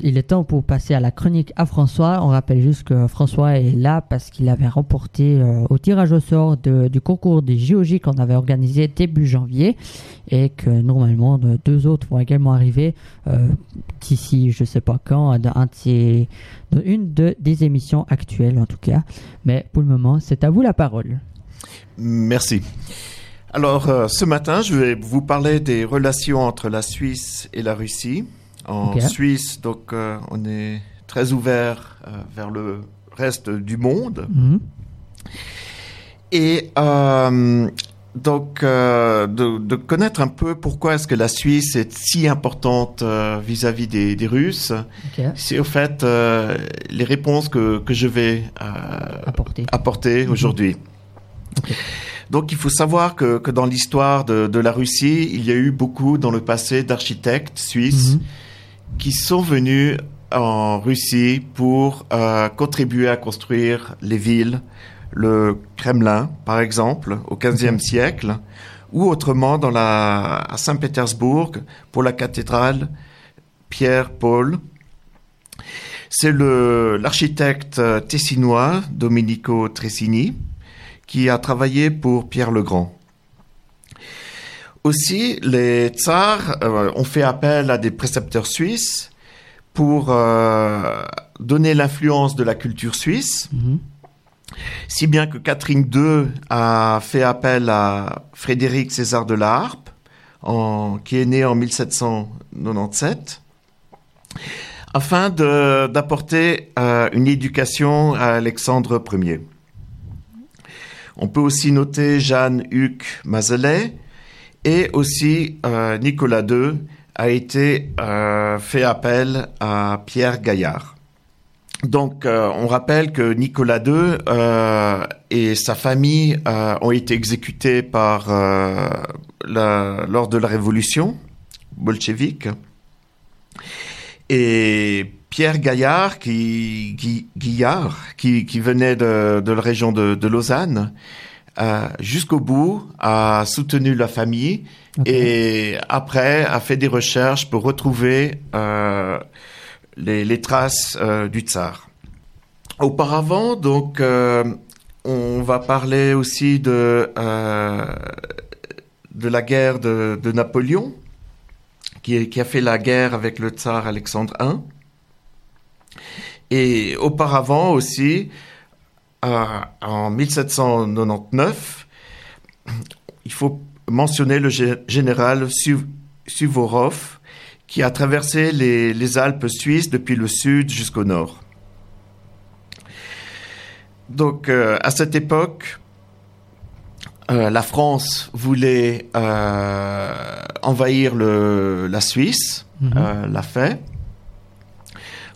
il est temps pour passer à la chronique à François. On rappelle juste que François est là parce qu'il avait remporté euh, au tirage au sort du concours des JOJ qu'on avait organisé début janvier et que normalement de- deux autres vont également arriver euh, d'ici je sais pas quand, dans une de, des émissions actuelles en tout cas. Mais pour le moment, c'est à vous la parole. Merci. Alors, euh, ce matin, je vais vous parler des relations entre la Suisse et la Russie. En. Suisse, donc, euh, on est très ouvert euh, vers le reste du monde. Mhm. Et euh, donc, de, de connaître un peu pourquoi est-ce que la Suisse est si importante vis-à-vis des, des Russes, c'est au fait les réponses que, que je vais Apporter. Mhm. aujourd'hui. Donc il faut savoir que, que dans l'histoire de, de la Russie, il y a eu beaucoup dans le passé d'architectes suisses Mhm. Qui sont venus en Russie pour euh, contribuer à construire les villes, le Kremlin par exemple au XVe siècle, ou autrement dans la, à Saint-Pétersbourg pour la cathédrale Pierre-Paul. C'est l'architecte euh, tessinois Domenico Tressini qui a travaillé pour Pierre le Grand. Aussi, les tsars euh, ont fait appel à des précepteurs suisses pour euh, donner l'influence de la culture suisse, Mhm. si bien que Catherine II a fait appel à Frédéric César de la Harpe, en- qui est né en 1797, afin d'apporter euh, une éducation à Alexandre Ier. On peut aussi noter Jeanne Huc Mazelet et aussi euh, Nicolas II a été euh, fait appel à Pierre Gaillard. Donc, euh, on rappelle que Nicolas II et sa famille ont été exécutés par lors de la Révolution bolchevique. Et Pierre Gaillard, qui, Gui- Guillard, qui venait de, de la région de, de Lausanne, euh, jusqu'au bout a soutenu la famille et après a fait des recherches pour retrouver euh, les, les traces euh, du tsar. Auparavant, donc, on va parler aussi de, de la guerre de, de Napoléon, qui, qui a fait la guerre avec le tsar Alexandre I. Et auparavant aussi, en 1799, il faut mentionner le gé- général Suv- Suvorov, qui a traversé les, les Alpes suisses depuis le sud jusqu'au nord. Donc, euh, à cette époque, euh, la France voulait euh, envahir le, la Suisse, Mhm. l'a fait.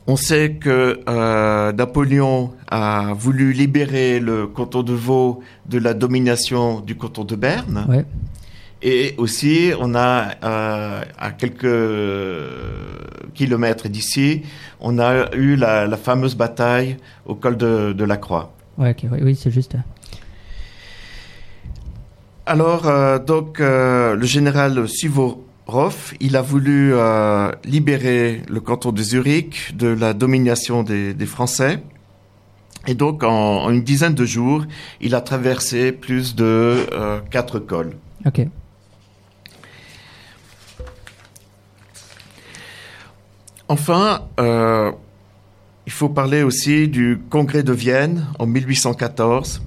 On sait que euh, Napoléon a voulu libérer le canton de Vaud de la domination du canton de Berne. Ouais. Et aussi, on a euh, à quelques kilomètres d'ici, on a eu la, la fameuse bataille au col de, de la Croix. Ouais, oui, oui, c'est juste. Alors, euh, donc, le général Suvorov, il a voulu euh, libérer le canton de Zurich de la domination des, des Français. Et donc, en, en une dizaine de jours, il a traversé plus de euh, quatre cols. Ok. Enfin, euh, il faut parler aussi du congrès de Vienne en 1814.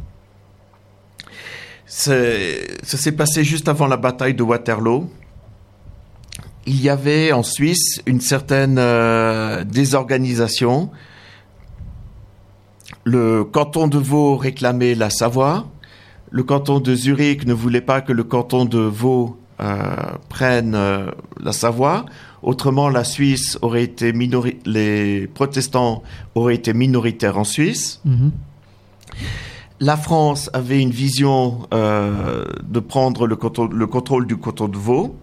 C'est- Ça s'est passé juste avant la bataille de Waterloo. Il y avait en Suisse une certaine euh, désorganisation. Le canton de Vaud réclamait la Savoie. Le canton de Zurich ne voulait pas que le canton de Vaud euh, prenne euh, la Savoie. Autrement, la Suisse aurait été minori- les protestants auraient été minoritaires en Suisse. Mhm. La France avait une vision de prendre le, canton- le contrôle du canton de Vaud.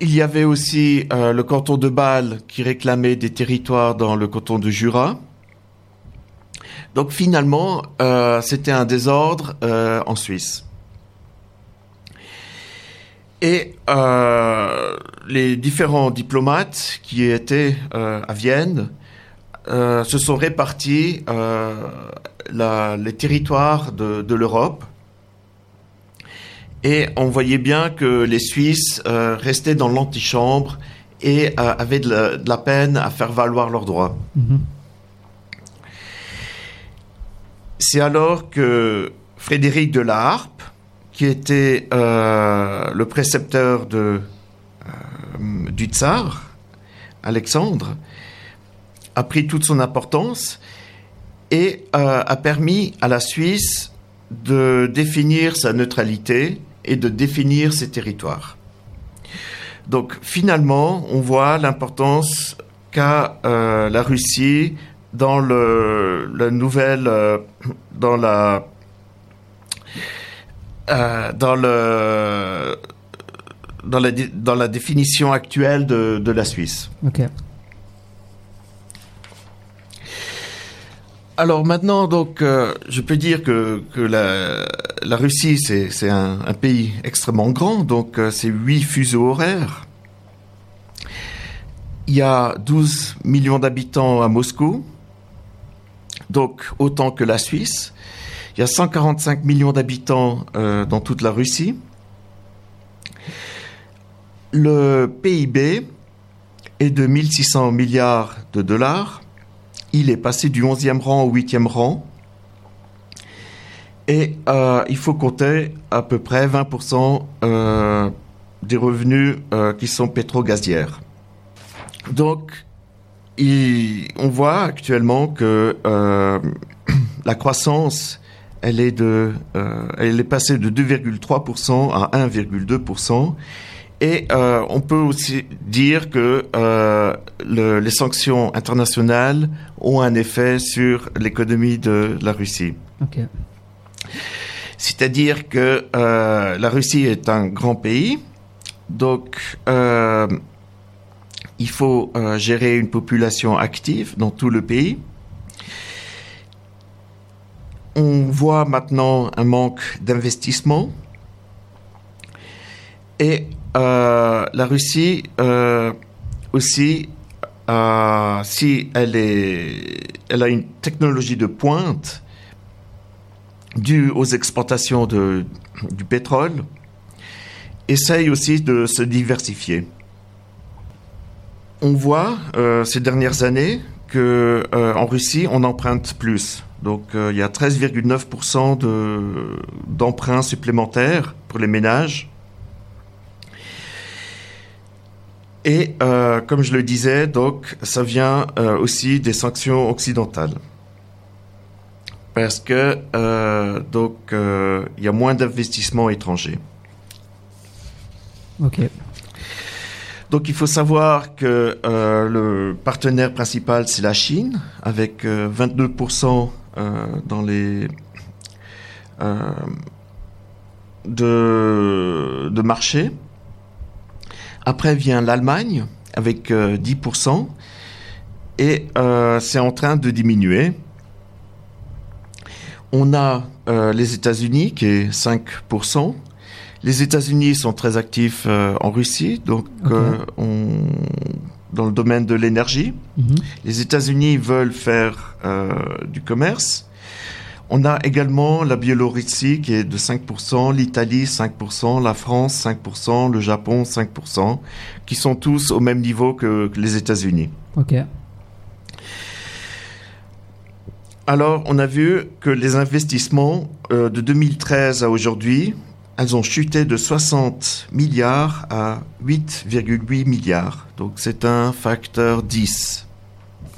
Il y avait aussi euh, le canton de Bâle qui réclamait des territoires dans le canton de Jura. Donc finalement, euh, c'était un désordre euh, en Suisse. Et les différents diplomates qui étaient à Vienne se sont répartis les territoires de l'Europe. Et on voyait bien que les Suisses restaient dans l'antichambre et avaient de la, de la, peine à faire valoir leurs droits. Mhm. C'est alors que Frédéric de la Harpe, qui était euh, le précepteur de, euh, du tsar, Alexandre, a pris toute son importance et euh, a permis à la Suisse de définir sa neutralité et de définir ses territoires. Donc finalement, on voit l'importance qu'a la Russie dans le, la nouvelle, dans la euh, dans le dans la, dans la définition actuelle de, de la Suisse. Alors maintenant, donc, euh, je peux dire que, la, Russie, c'est un, pays extrêmement grand, donc euh, c'est huit fuseaux horaires. Il y a 12 millions d'habitants à Moscou, donc autant que la Suisse. Il y a 145 millions d'habitants euh, dans toute la Russie. Le PIB est de 1600 milliards de dollars. Il est passé du 11e rang au 8e rang. Et euh, il faut compter à peu près 20% euh, des revenus euh, qui sont pétro-gazières. Donc, on voit actuellement que la croissance elle est passée de 2,3% à 1,2%. Et euh, on peut aussi dire que euh, le, les sanctions internationales ont un effet sur l'économie de la Russie. Okay. C'est-à-dire que euh, la Russie est un grand pays, donc il faut gérer une population active dans tout le pays on voit maintenant un manque d'investissement. Et euh, la Russie euh, aussi, euh, si elle, a une technologie de pointe due aux exportations du pétrole, essaye aussi de se diversifier. On voit ces dernières années que en Russie, on emprunte plus. Donc il y a 13,9% d'emprunts supplémentaires pour les ménages. Et euh, comme je le disais, donc ça vient euh, aussi des sanctions occidentales. Parce que euh, donc il y a moins d'investissements étrangers. Ok. Donc il faut savoir que le partenaire principal c'est la Chine avec euh, 22% euh, dans les de, de marché. Après vient l'Allemagne avec 10% et c'est en train de diminuer. On a les États-Unis qui est 5%. Les États-Unis sont très actifs euh, en Russie, donc euh, on, dans le domaine de l'énergie. Mhm. Les États-Unis veulent faire euh, du commerce. On a également la Biélorussie qui est de 5%, l'Italie 5%, la France 5%, le Japon 5%, qui sont tous au même niveau que, que les États-Unis. Ok. Alors, on a vu que les investissements euh, de 2013 à aujourd'hui, elles ont chuté de 60 milliards à 8,8 milliards. Donc, c'est un facteur 10.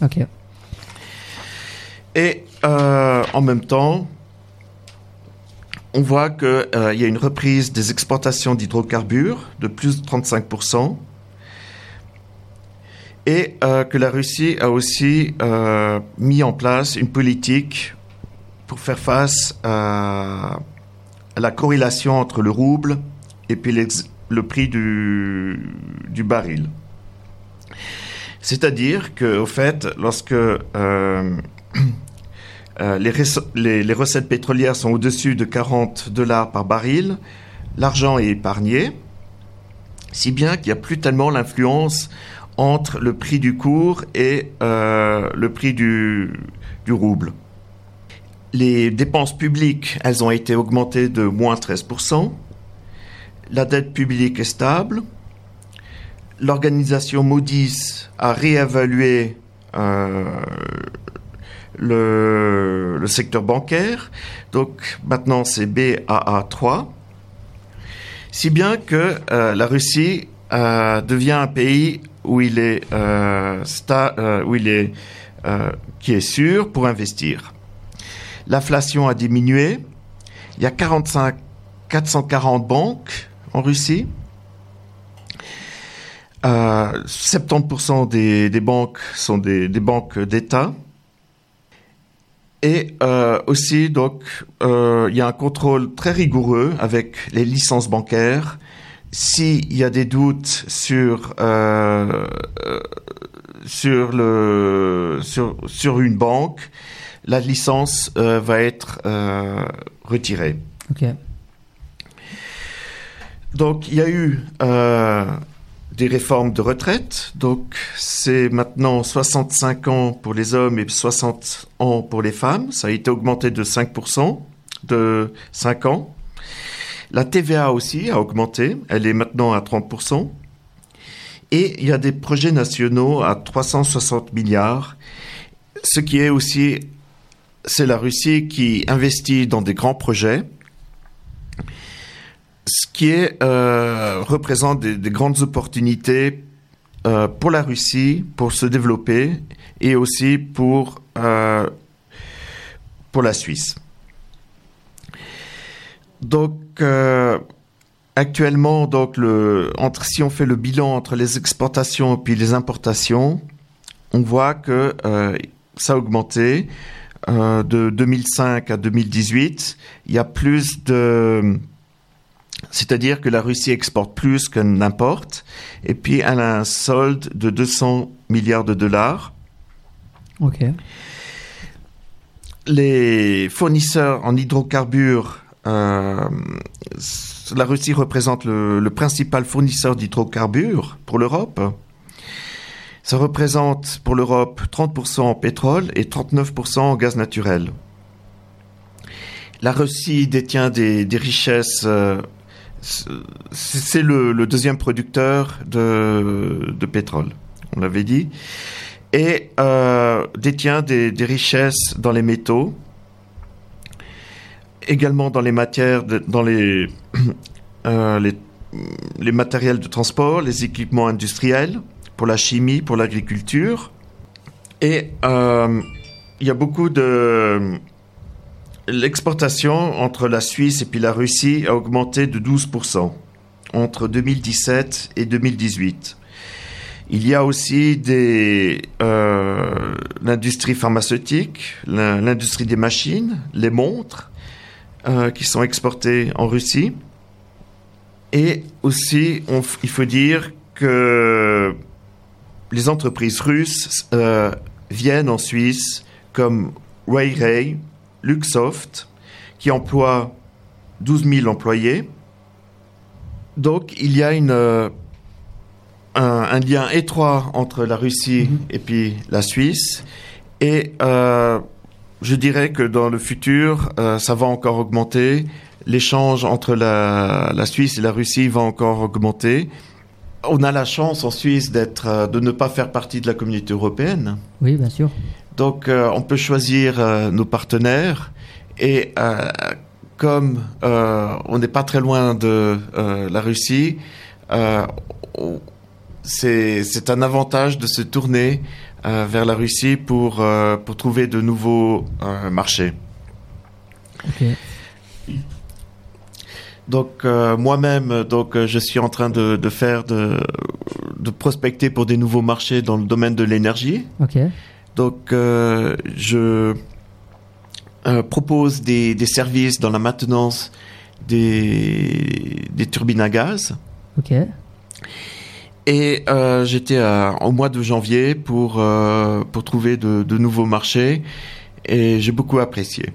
Ok. Et euh, en même temps, on voit qu'il euh, y a une reprise des exportations d'hydrocarbures de plus de 35%. Et euh, que la Russie a aussi mis en place une politique pour faire face à, la corrélation entre le rouble et puis le prix du, du baril. C'est-à-dire qu'au fait, lorsque euh, les, recettes pétrolières sont au-dessus de 40 dollars par baril, l'argent est épargné si bien qu'il n'y a plus tellement l'influence entre le prix du cours et euh, le prix du, du rouble. Les dépenses publiques, elles ont été augmentées de moins 13%. La dette publique est stable. L'organisation Moody's a réévalué euh, le, secteur bancaire. Donc maintenant c'est BAA3. Si bien que euh, la Russie euh, devient un pays où il est, euh, qui est sûr pour investir. L'inflation a diminué. Il y a 45, 440 banques en Russie. Euh, 70% des, banques sont des banques d'État. Et euh, aussi, donc, euh, il y a un contrôle très rigoureux avec les licences bancaires. S'il y a des doutes sur euh, sur le sur sur une banque, la licence va être retirée. Ok. Donc, il y a eu des réformes de retraite. Donc, c'est maintenant 65 ans pour les hommes et 60 ans pour les femmes. Ça a été augmenté de 5%, de 5 ans. La TVA aussi a augmenté. Elle est maintenant à 30%. Et il y a des projets nationaux à 360 milliards. Ce qui est aussi, c'est la Russie qui investit dans des grands projets ce qui euh, représente des, des, grandes opportunités euh, pour la Russie pour se développer et aussi pour, euh, pour la Suisse. Donc, actuellement, donc le, entre, si on fait le bilan entre les exportations et puis les importations, on voit que ça a augmenté. De 2005 à 2018, il y a plus de c'est-à-dire que la Russie exporte plus que n'importe, et puis elle a un solde de 200 milliards de dollars. Ok. Les fournisseurs en hydrocarbures, euh, la Russie représente le, le principal fournisseur d'hydrocarbures pour l'Europe. Ça représente pour l'Europe 30% en pétrole et 39% en gaz naturel. La Russie détient des, des richesses euh, c'est le, deuxième producteur de, pétrole, on l'avait dit, et euh, détient des, richesses dans les métaux, également dans les matières, dans les, euh, les matériels de transport, les équipements industriels, pour la chimie, pour l'agriculture, et euh, il y a beaucoup de l'exportation entre la Suisse et la Russie a augmenté de 12% entre 2017 et 2018. Il y a aussi euh, l'industrie pharmaceutique, l'industrie des machines, les montres euh, qui sont exportées en Russie. Et aussi, il faut dire que les entreprises russes euh, viennent en Suisse comme Ray Ray, Luxoft, qui emploie 12 000 employés. Donc il y a une, euh, un, un, lien étroit entre la Russie -hmm. et puis la Suisse. Et euh, je dirais que dans le futur, euh, ça va encore augmenter. L'échange entre la, la, Suisse et la Russie va encore augmenter. On a la chance en Suisse d'être, de ne pas faire partie de la communauté européenne. Oui, bien sûr. Donc, euh, on peut choisir euh, nos partenaires et euh, comme on n'est pas très loin de la Russie, c'est un avantage de se tourner vers la Russie pour, pour trouver de nouveaux marchés. Okay. Donc moi-même, donc je suis en train de, de faire de, de, prospecter pour des nouveaux marchés dans le domaine de l'énergie. Okay. Donc euh, je euh, propose des, des, services dans la maintenance des, des turbines à gaz. Ok. Et euh, j'étais au mois de janvier pour, pour trouver de, de nouveaux marchés et j'ai beaucoup apprécié.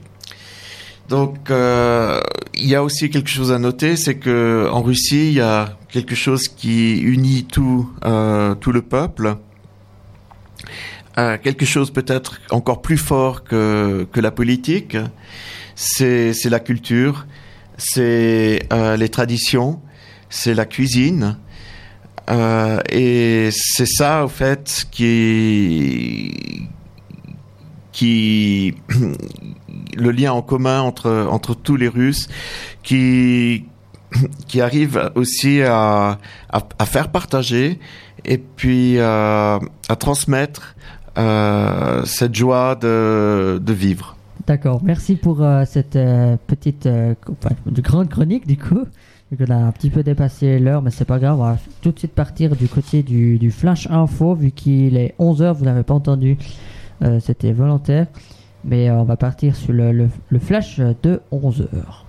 Donc, il y a aussi quelque chose à noter, c'est que en Russie, il y a quelque chose qui unit tout, tout le peuple. Euh, quelque chose peut-être encore plus fort que, que la politique, c'est la culture, c'est euh, les traditions, c'est la cuisine. Euh, et c'est ça, au fait, qui, qui le lien en commun entre entre tous les Russes, qui qui arrive aussi à, à, faire partager et puis à transmettre euh, cette joie de, de vivre. D'accord, merci pour euh, cette euh, petite enfin, de grande chronique du coup. On a un petit peu dépassé l'heure, mais c'est pas grave. On va tout de suite partir du côté du, Flash Info, vu qu'il est 11h, vous n'avez pas entendu, c'était volontaire. Mais on va partir sur le, le, le Flash de 11h.